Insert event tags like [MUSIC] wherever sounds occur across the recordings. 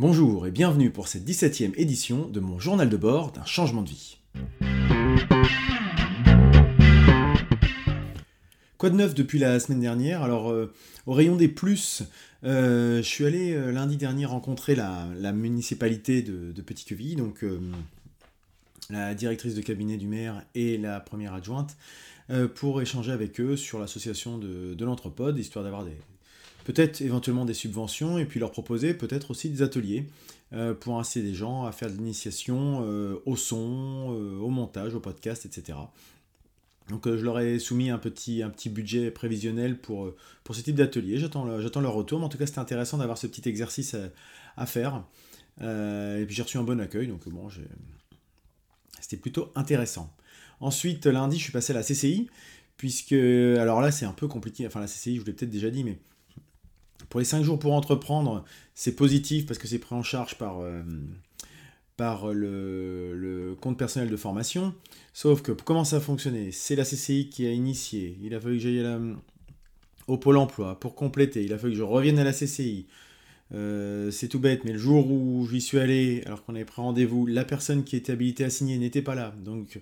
Bonjour et bienvenue pour cette 17e édition de mon journal de bord d'un changement de vie. Quoi de neuf depuis la semaine dernière? Alors, euh, au rayon des plus, euh, je suis allé euh, lundi dernier rencontrer la, municipalité de, Petit-Queville, donc la directrice de cabinet du maire et la première adjointe, pour échanger avec eux sur l'association de, de l'Anthropode, histoire d'avoir des, peut-être éventuellement des subventions, et puis leur proposer peut-être aussi des ateliers euh, pour inciter des gens à faire de l'initiation euh, au son, euh, au montage, au podcast, etc. Donc je leur ai soumis un petit, un petit budget prévisionnel pour, pour ce type d'atelier. J'attends, j'attends leur retour, mais en tout cas c'était intéressant d'avoir ce petit exercice à, faire. et puis j'ai reçu un bon accueil, donc bon, c'était plutôt intéressant. Ensuite, lundi, je suis passé à la CCI, puisque, alors là c'est un peu compliqué, enfin la CCI, je vous l'ai peut-être déjà dit, mais pour les 5 jours pour entreprendre, c'est positif parce que c'est pris en charge par, euh, par le, compte personnel de formation. Sauf que comment ça a fonctionné? C'est la CCI qui a initié. Il a fallu que j'aille au Pôle emploi pour compléter. Il a fallu que je revienne à la CCI. Euh, c'est tout bête, mais le jour où j'y suis allé, alors qu'on avait pris rendez-vous, la personne qui était habilitée à signer n'était pas là. Donc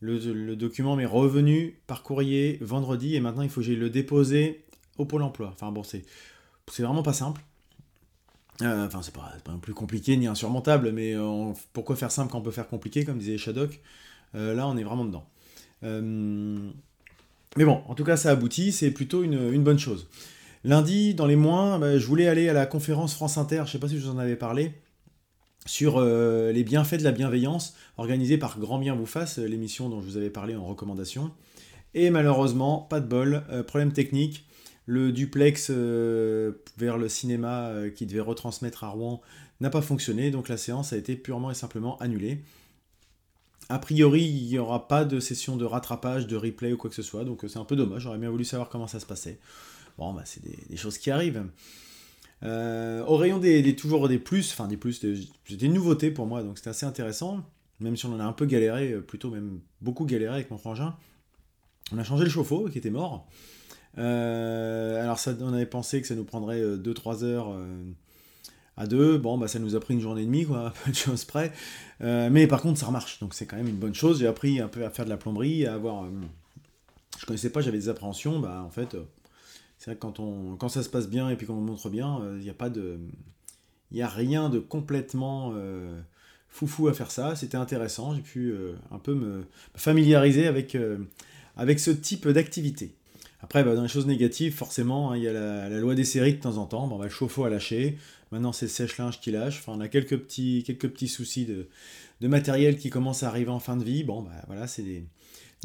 le, le document m'est revenu par courrier vendredi et maintenant il faut que j'aille le déposer au Pôle emploi. Enfin bon, c'est c'est vraiment pas simple. Euh, enfin, c'est pas, pas plus compliqué ni insurmontable, mais euh, pourquoi faire simple quand on peut faire compliqué, comme disait Shadok? Euh, Là, on est vraiment dedans. mais bon, en tout cas, ça aboutit, c'est plutôt une, bonne chose. Lundi, dans les mois, bah, je voulais aller à la conférence France Inter, je sais pas si je vous en avais parlé, sur les bienfaits de la bienveillance, organisée par Grand Bien Vous Fasse, l'émission dont je vous avais parlé en recommandation. Et malheureusement, pas de bol, problème technique, le duplex euh, vers le cinéma euh, qui devait retransmettre à Rouen n'a pas fonctionné, donc la séance a été purement et simplement annulée. A priori, il n'y aura pas de session de rattrapage, de replay ou quoi que ce soit, donc euh, c'est un peu dommage, j'aurais bien voulu savoir comment ça se passait. Bon, bah, c'est des, choses qui arrivent. au rayon des, toujours des plus, enfin des plus, c'était des nouveautés pour moi, donc c'était assez intéressant, même si on en a un peu galéré, plutôt même beaucoup galéré avec mon frangin. On a changé le chauffe-eau qui était mort. Euh, alors ça, on avait pensé que ça nous prendrait 2-3 euh, heures euh, à deux. Bon, bah ça nous a pris une journée et demie, quoi, [LAUGHS] peu de choses près. mais par contre, ça remarche, donc c'est quand même une bonne chose. J'ai appris un peu à faire de la plomberie, à avoir. je connaissais pas, j'avais des appréhensions. Bah en fait, c'est vrai que quand, on, quand ça se passe bien et puis qu'on montre bien, il n'y a pas de. Il a rien de complètement foufou à faire ça. C'était intéressant. J'ai pu un peu me familiariser avec, avec ce type d'activité. Après, bah, dans les choses négatives, forcément, hein, il y a la, loi des séries de temps en temps. Bah, le chauffe-eau a lâché. Maintenant, c'est le sèche-linge qui lâche. Enfin, on a quelques petits, soucis de, matériel qui commencent à arriver en fin de vie. Bon, bah, voilà, c'est des,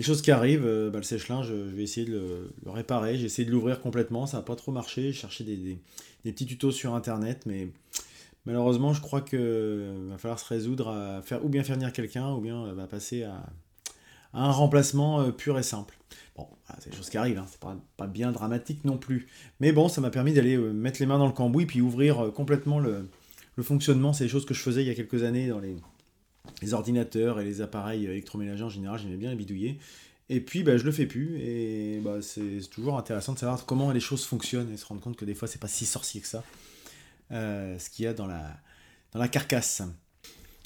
choses qui arrivent. Euh, le sèche-linge, je vais essayer de le, réparer. J'ai essayé de l'ouvrir complètement. Ça n'a pas trop marché. J'ai cherché des, petits tutos sur Internet, mais malheureusement, je crois qu'il va falloir se résoudre à faire ou bien faire venir quelqu'un, ou bien passer à, un remplacement euh, pur et simple. Bon, c'est des choses qui arrivent, hein, c'est pas, bien dramatique non plus. Mais bon, ça m'a permis d'aller euh, mettre les mains dans le cambouis puis ouvrir euh, complètement le, fonctionnement. C'est des choses que je faisais il y a quelques années dans les, ordinateurs et les appareils électroménagers en général, j'aimais bien les bidouiller. Et puis, bah, je le fais plus, et bah, c'est toujours intéressant de savoir comment les choses fonctionnent et se rendre compte que des fois, c'est pas si sorcier que ça, ce qu'il y a dans la, dans la carcasse.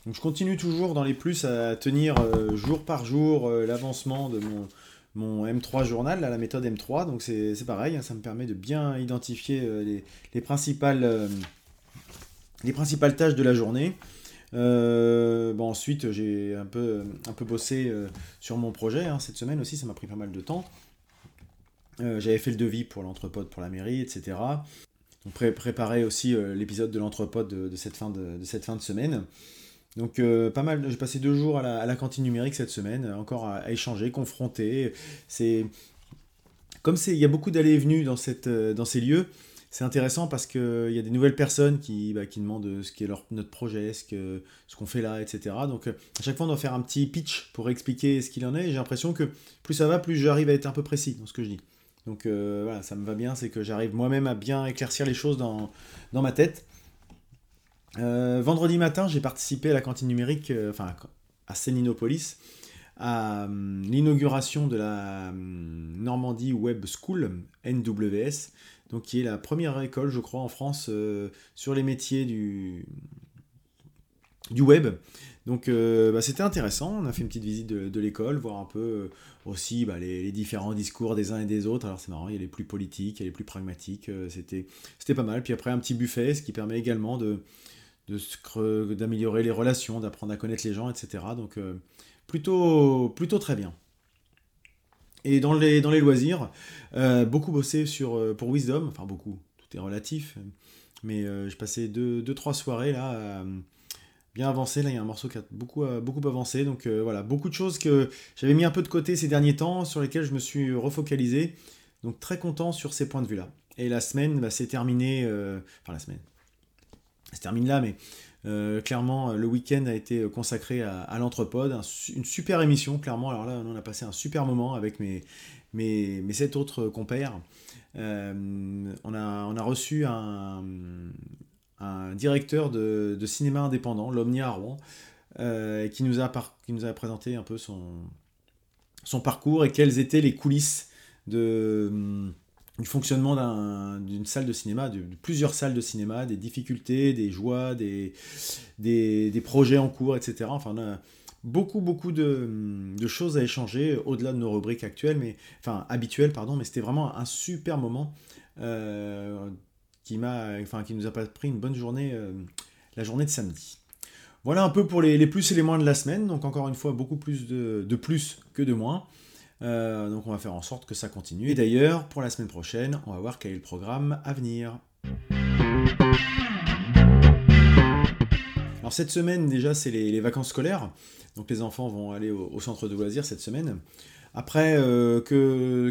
Donc je continue toujours dans les plus à tenir euh, jour par jour euh, l'avancement de mon, mon, M3 journal, la méthode M3. Donc c'est pareil, hein, ça me permet de bien identifier euh, les, principales, les principales tâches de la journée. bon, ensuite, j'ai un peu, un peu bossé sur mon projet. Hein, cette semaine aussi, ça m'a pris pas mal de temps. J'avais fait le devis pour l'entrepôt pour la mairie, etc. Donc préparer aussi l'épisode de l'entrepôt de, de cette fin de semaine. Donc euh, pas mal, j'ai passé deux jours à la, cantine numérique cette semaine, encore à, échanger, confronter. C'est comme il y a beaucoup d'allées et venues dans euh, ces lieux. C'est intéressant parce qu'il y a des nouvelles personnes qui, bah, demandent ce qu'est notre projet, ce, qu'on fait là, etc. Donc euh, à chaque fois on doit faire un petit pitch pour expliquer ce qu'il en est. j'ai l'impression que plus ça va, plus j'arrive à être un peu précis dans ce que je dis. Donc voilà, ça me va bien, c'est que j'arrive moi-même à bien éclaircir les choses dans ma tête. Euh, vendredi matin, j'ai participé à la cantine numérique, euh, enfin à Séninopolis, à euh, l'inauguration de la Normandie Web School, NWS, donc qui est la première école, je crois, en France sur les métiers du, web. Donc bah, c'était intéressant, on a fait une petite visite de, l'école, voir un peu aussi bah, les, différents discours des uns et des autres. Alors c'est marrant, il y a les plus politiques, il y a les plus pragmatiques, c'était, c'était pas mal. Puis après un petit buffet, ce qui permet également de, d'améliorer les relations, d'apprendre à connaître les gens, etc. Donc plutôt, plutôt très bien. Et dans les, dans les loisirs, euh, beaucoup bossé sur, euh, pour Wisdom, enfin beaucoup, tout est relatif, mais euh, je passais 2-3 deux, trois soirées là, bien avancé, là il y a un morceau qui a beaucoup, beaucoup avancé, donc voilà, beaucoup de choses que j'avais mis un peu de côté ces derniers temps, sur lesquelles je me suis refocalisé, donc très content sur ces points de vue-là. Et la semaine, bah, c'est terminé, enfin la semaine, se termine là, mais euh, clairement, le week-end a été consacré à, à une super émission, clairement. Alors là, on a passé un super moment avec mes, mes, mes sept autres compères. Euh, on, a, on a reçu un, un directeur de, de, cinéma indépendant, l'Omnia à Rouen, euh, qui, nous a qui nous a présenté un peu son, son parcours et quelles étaient les coulisses de du fonctionnement d'une salle de cinéma, de, plusieurs salles de cinéma, des difficultés, des joies, des, des, projets en cours, etc. Enfin, beaucoup, beaucoup de, choses à échanger au-delà de nos rubriques actuelles, mais, enfin habituelles, pardon, mais c'était vraiment un super moment euh, qui, enfin, qui nous a pris une bonne journée, euh, la journée de samedi. Voilà un peu pour les, plus et les moins de la semaine, donc encore une fois, beaucoup plus de, de plus que de moins. Euh, donc on va faire en sorte que ça continue. Et d'ailleurs, pour la semaine prochaine, on va voir quel est le programme à venir. Alors cette semaine déjà c'est les, vacances scolaires, donc les enfants vont aller au, centre de loisirs cette semaine. Après, euh,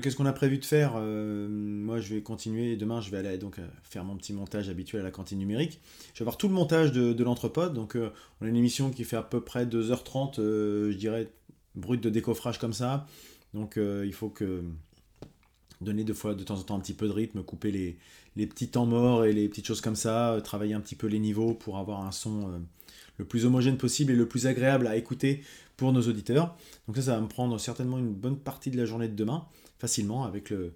qu'est-ce qu'on a prévu de faire? Euh, Moi, je vais continuer. Demain, je vais aller donc faire mon petit montage habituel à la cantine numérique. Je vais avoir tout le montage de, de l'entrepode. Donc, on a une émission qui fait à peu près 2h30, je dirais, brut de décoffrage comme ça. Donc euh, il faut que donner de fois de temps en temps un petit peu de rythme, couper les, les petits temps morts et les petites choses comme ça, euh, travailler un petit peu les niveaux pour avoir un son euh, le plus homogène possible et le plus agréable à écouter pour nos auditeurs. Donc ça, ça va me prendre certainement une bonne partie de la journée de demain, facilement, avec le,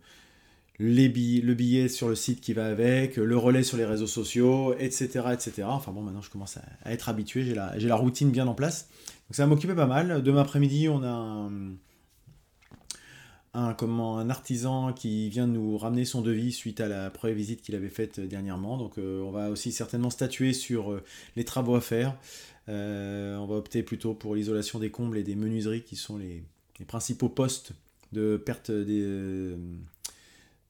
les le billet sur le site qui va avec, le relais sur les réseaux sociaux, etc. etc. Enfin bon, maintenant je commence à, être habitué, j'ai la, la, routine bien en place. Donc ça va m'occuper pas mal. Demain après-midi, on a un un, comment, un artisan qui vient nous ramener son devis suite à la première visite qu'il avait faite dernièrement. Donc euh, on va aussi certainement statuer sur euh, les travaux à faire. Euh, on va opter plutôt pour l'isolation des combles et des menuiseries qui sont les, principaux postes de perte de,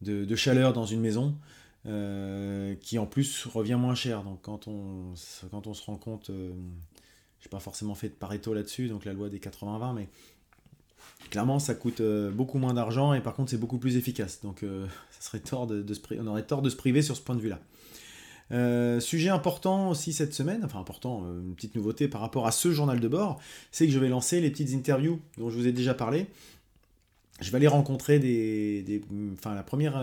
de, chaleur dans une maison. qui en plus revient moins cher. Donc quand on, quand on se rend compte, je n'ai pas forcément fait de Pareto là-dessus, donc la loi des 80-20, mais clairement ça coûte euh, beaucoup moins d'argent et par contre c'est beaucoup plus efficace. Donc euh, [LAUGHS] ça serait tort de, on aurait tort de se priver sur ce point de vue-là. Euh, sujet important aussi cette semaine, enfin important, une petite nouveauté par rapport à ce journal de bord, c'est que je vais lancer les petites interviews dont je vous ai déjà parlé. Je vais aller rencontrer des, enfin la première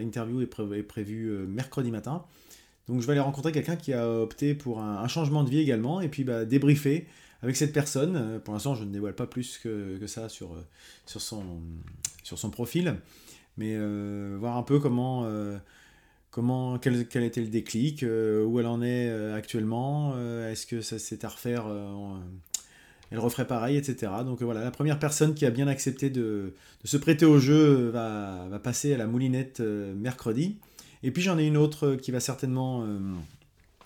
interview est, prévue mercredi matin. Donc je vais aller rencontrer quelqu'un qui a opté pour un, changement de vie également et puis bah, débriefer avec cette personne. Euh, pour l'instant, je ne dévoile pas plus que, ça sur, euh, sur, son, sur son profil, mais euh, voir un peu comment, comment quel, était le déclic, où elle en est actuellement, est-ce que ça c'est à refaire elle referait pareil, etc. Donc voilà, la première personne qui a bien accepté de, de se prêter au jeu va, va, passer à la moulinette mercredi. Et puis j'en ai une autre qui va certainement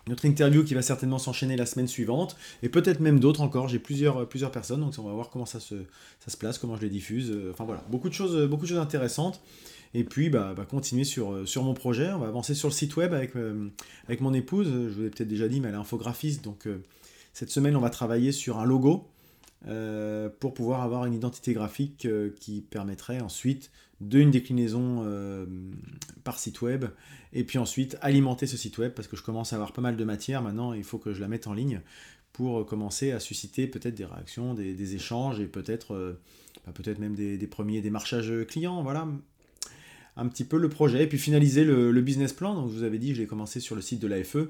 notre interview qui va certainement s'enchaîner la semaine suivante, et peut-être même d'autres encore. J'ai plusieurs, plusieurs personnes, donc on va voir comment ça se, ça se place, comment je les diffuse. Euh, enfin voilà, beaucoup de choses, beaucoup de choses intéressantes. Et puis, bah, bah, continuer sur, euh, sur mon projet. On va avancer sur le site web avec, euh, avec mon épouse. Je vous l'ai peut-être déjà dit, mais elle est infographiste. Donc, cette semaine, on va travailler sur un logo pour pouvoir avoir une identité graphique qui permettrait ensuite d'une déclinaison par site web et puis ensuite alimenter ce site web parce que je commence à avoir pas mal de matière maintenant, il faut que je la mette en ligne pour euh, commencer à susciter peut-être des réactions, des, échanges et peut-être euh, bah, peut-être même des, premiers démarchages clients, voilà un petit peu le projet et puis finaliser le, business plan. Donc je vous avais dit, je l'ai commencé sur le site de l'AFE.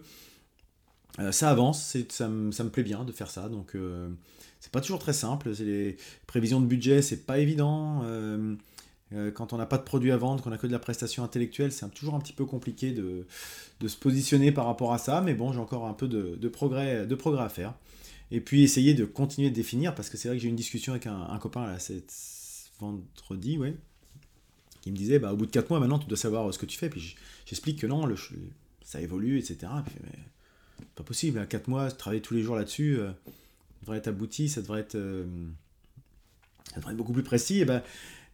Euh, ça avance, ça, me plaît bien de faire ça. Donc c'est pas toujours très simple. Les prévisions de budget, c'est pas évident. Euh, quand on n'a pas de produit à vendre, qu'on n'a que de la prestation intellectuelle, c'est toujours un petit peu compliqué de, se positionner par rapport à ça. Mais bon, j'ai encore un peu de, progrès, à faire. Et puis essayer de continuer de définir, parce que c'est vrai que j'ai eu une discussion avec un, copain là, cet vendredi, ouais, qui me disait, bah, au bout de 4 mois, maintenant, tu dois savoir ce que tu fais. Puis j'explique que non, ça évolue, etc. Puis, mais, pas possible, à 4 mois, travailler tous les jours là-dessus, euh, ça devrait être abouti, ça devrait être, euh, ça devrait être beaucoup plus précis. Et ben,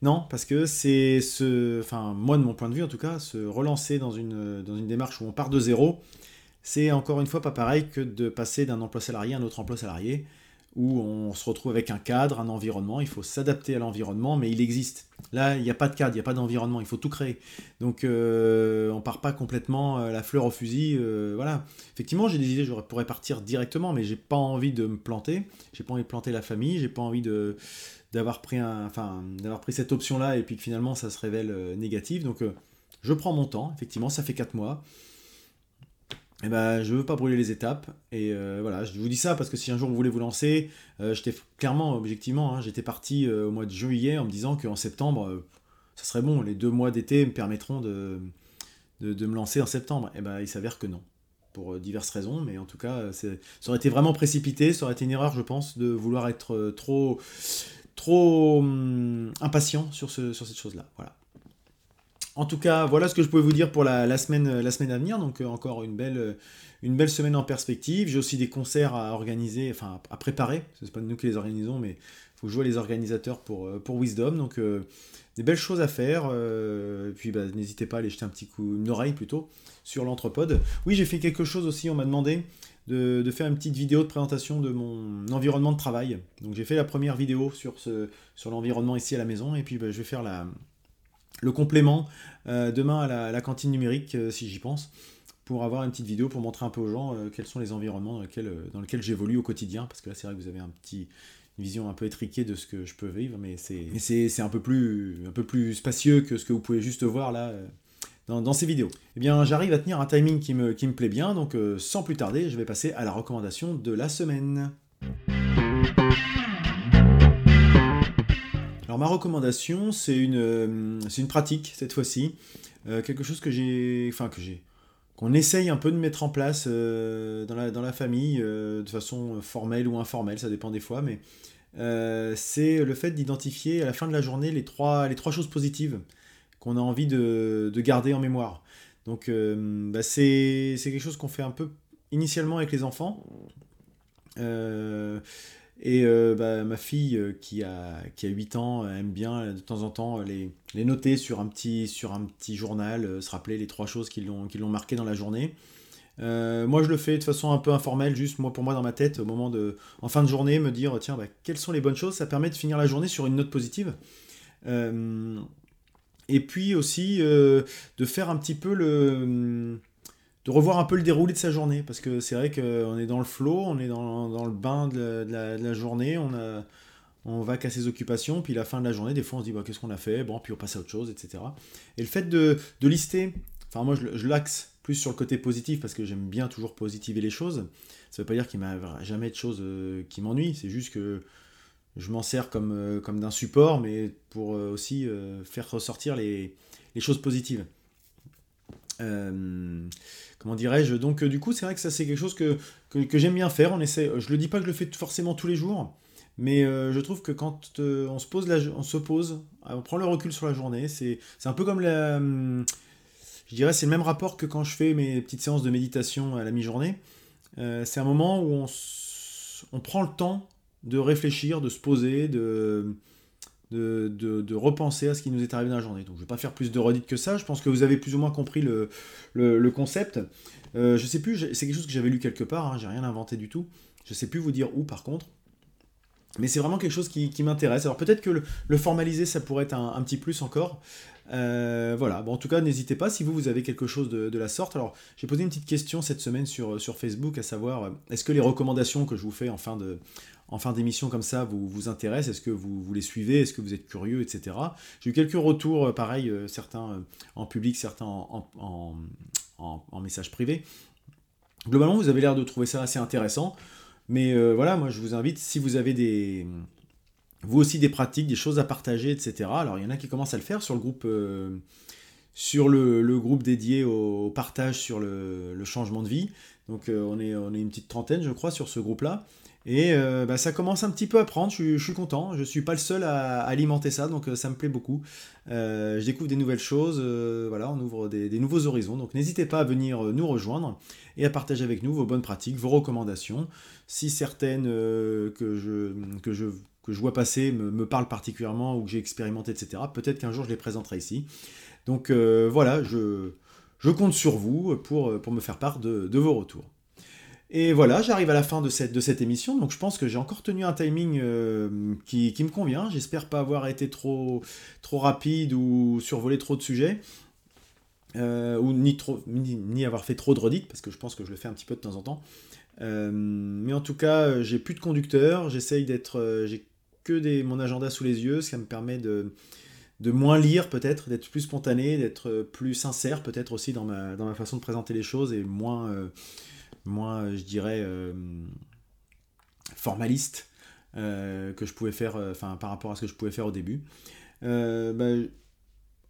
non, parce que c'est ce. Enfin, moi, de mon point de vue, en tout cas, se relancer dans une, dans une démarche où on part de zéro, c'est encore une fois pas pareil que de passer d'un emploi salarié à un autre emploi salarié où on se retrouve avec un cadre, un environnement, il faut s'adapter à l'environnement, mais il existe. Là, il n'y a pas de cadre, il n'y a pas d'environnement, il faut tout créer. Donc euh, on part pas complètement euh, la fleur au fusil. Euh, voilà. Effectivement, j'ai des idées, je pourrais partir directement, mais j'ai pas envie de me planter, j'ai pas envie de planter la famille, j'ai pas envie d'avoir pris d'avoir pris cette option-là et puis que finalement ça se révèle négatif. Donc je prends mon temps, effectivement, ça fait 4 mois eh ben, je veux pas brûler les étapes. Et euh, voilà, je vous dis ça parce que si un jour vous voulez vous lancer, euh, j'étais clairement, objectivement, hein, j'étais parti euh, au mois de juillet en me disant qu'en septembre, ça serait bon, les deux mois d'été me permettront de, me lancer en septembre. Et eh ben, il s'avère que non, pour diverses raisons, mais en tout cas, ça aurait été vraiment précipité, ça aurait été une erreur, je pense, de vouloir être trop, trop hum, impatient sur, ce, sur cette chose-là. Voilà. En tout cas, voilà ce que je pouvais vous dire pour la, semaine, la semaine à venir. Donc euh, encore une belle, euh, une belle semaine en perspective. J'ai aussi des concerts à organiser, enfin à préparer. Ce n'est pas nous qui les organisons, mais il faut jouer les organisateurs pour, euh, pour Wisdom. Donc des belles choses à faire. puis bah, n'hésitez pas à aller jeter un petit coup, une oreille plutôt, sur l'entrepode. Oui, j'ai fait quelque chose aussi, on m'a demandé de, faire une petite vidéo de présentation de mon environnement de travail. Donc j'ai fait la première vidéo sur l'environnement ici à la maison. Et puis bah, je vais faire la, le complément euh, demain à la, cantine numérique, euh, si j'y pense, pour avoir une petite vidéo pour montrer un peu aux gens euh, quels sont les environnements dans lesquels, j'évolue au quotidien. Parce que là, c'est vrai que vous avez un petit, une vision un peu étriquée de ce que je peux vivre, mais c'est un, peu plus, spacieux que ce que vous pouvez juste voir là. Dans, ces vidéos. Eh bien, j'arrive à tenir un timing qui me plaît bien, donc sans plus tarder, je vais passer à la recommandation de la semaine. Alors ma recommandation, c'est une, euh, pratique cette fois-ci, euh, quelque chose que j'ai, enfin que j'ai, qu'on essaye un peu de mettre en place euh, dans, la, famille, de façon formelle ou informelle, ça dépend des fois, mais c'est le fait d'identifier à la fin de la journée les trois, les trois choses positives qu'on a envie de, garder en mémoire. Donc bah, c'est quelque chose qu'on fait un peu initialement avec les enfants. Et euh, bah, ma fille euh, qui, a, qui a 8 ans aime bien de temps en temps les, les noter sur un petit, sur un petit journal, euh, se rappeler les trois choses qui l'ont, qui l'ont marqué dans la journée. moi je le fais de façon un peu informelle, juste moi pour moi dans ma tête, au moment de, en fin de journée, me dire tiens, bah, quelles sont les bonnes choses, ça permet de finir la journée sur une note positive. et puis aussi de faire un petit peu le de revoir un peu le déroulé de sa journée, parce que c'est vrai qu'on est dans le flow, on est dans, le bain de la, journée, on, a, on va qu'à ses occupations, puis la fin de la journée, des fois on se dit bah, qu'est-ce qu'on a fait, bon, puis on passe à autre chose, etc. Et le fait de, lister, enfin moi je, l'axe plus sur le côté positif, parce que j'aime bien toujours positiver les choses, ça veut pas dire qu'il n'y a jamais de choses euh, qui m'ennuient, c'est juste que je m'en sers comme, euh, comme d'un support, mais pour euh, aussi faire ressortir les, les choses positives. Comment dirais-je Donc, euh, du coup, c'est vrai que ça, c'est quelque chose que, que, j'aime bien faire. On essaie, je le dis pas que je le fais forcément tous les jours, mais euh, je trouve que quand on se pose, on se pose, on prend le recul sur la journée, c'est un peu comme la. Je dirais, c'est le même rapport que quand je fais mes petites séances de méditation à la mi-journée. c'est un moment où on, on prend le temps de réfléchir, de se poser, de de, repenser à ce qui nous est arrivé dans la journée. Donc je ne vais pas faire plus de redites que ça, je pense que vous avez plus ou moins compris le, concept. Euh, je sais plus, c'est quelque chose que j'avais lu quelque part, hein, j'ai rien inventé du tout. Je sais plus vous dire où par contre. Mais c'est vraiment quelque chose qui, m'intéresse. Alors peut-être que le, formaliser, ça pourrait être un, petit plus encore. Euh, voilà, bon, en tout cas, n'hésitez pas si vous, vous avez quelque chose de, la sorte. Alors, j'ai posé une petite question cette semaine sur, sur Facebook, à savoir, est-ce que les recommandations que je vous fais en fin de, en fin d'émission comme ça vous vous intéresse Est-ce que vous, vous les suivez Est-ce que vous êtes curieux, etc. J'ai eu quelques retours, euh, pareil, euh, certains euh, en public, certains en, message privé. Globalement, vous avez l'air de trouver ça assez intéressant. Mais voilà, moi je vous invite, si vous avez des, vous aussi des pratiques, des choses à partager, etc. Alors il y en a qui commencent à le faire sur le groupe, sur le, groupe dédié au partage sur le, changement de vie. Donc on, est, on est une petite trentaine, je crois, sur ce groupe-là. Et euh, bah, ça commence un petit peu à prendre, je, suis content, je ne suis pas le seul à, alimenter ça, donc euh, ça me plaît beaucoup. Euh, je découvre des nouvelles choses, voilà, on ouvre des, nouveaux horizons, donc n'hésitez pas à venir nous rejoindre et à partager avec nous vos bonnes pratiques, vos recommandations. Si certaines que, je, que, je, que je vois passer me, parlent particulièrement ou que j'ai expérimenté, etc., peut-être qu'un jour je les présenterai ici. Donc voilà, je, je, compte sur vous pour, pour me faire part de, de vos retours. Et voilà, j'arrive à la fin de cette, de cette émission, donc je pense que j'ai encore tenu un timing euh, qui, me convient. J'espère pas avoir été trop, trop rapide ou survolé trop de sujets, euh, ou ni, trop, ni, avoir fait trop de redites, parce que je pense que je le fais un petit peu de temps en temps. Euh, mais en tout cas, j'ai plus de conducteur, j'essaye d'être... j'ai que des, mon agenda sous les yeux, ce qui me permet de, de moins lire peut-être, d'être plus spontané, d'être plus sincère peut-être aussi dans ma, dans ma façon de présenter les choses et moins moins, je dirais, euh, formaliste euh, que je pouvais faire, euh, enfin, par rapport à ce que je pouvais faire au début. Bah,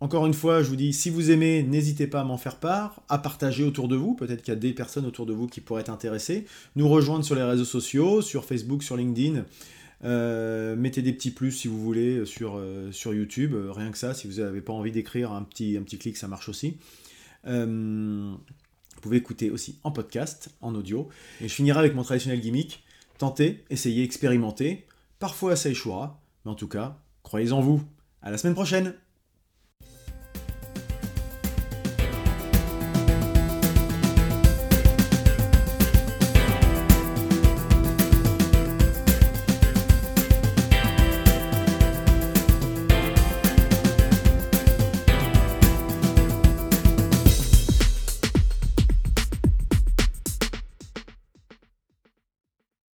encore une fois, je vous dis, si vous aimez, n'hésitez pas à m'en faire part, à partager autour de vous. Peut-être qu'il y a des personnes autour de vous qui pourraient être intéressées. Nous rejoindre sur les réseaux sociaux, sur Facebook, sur LinkedIn. mettez des petits plus si vous voulez sur, sur YouTube. rien que ça, si vous n'avez pas envie d'écrire un petit, un petit clic, ça marche aussi. Pouvez écouter aussi en podcast, en audio. Et je finirai avec mon traditionnel gimmick. Tentez, essayez, expérimentez. Parfois ça échouera, mais en tout cas, croyez en vous. À la semaine prochaine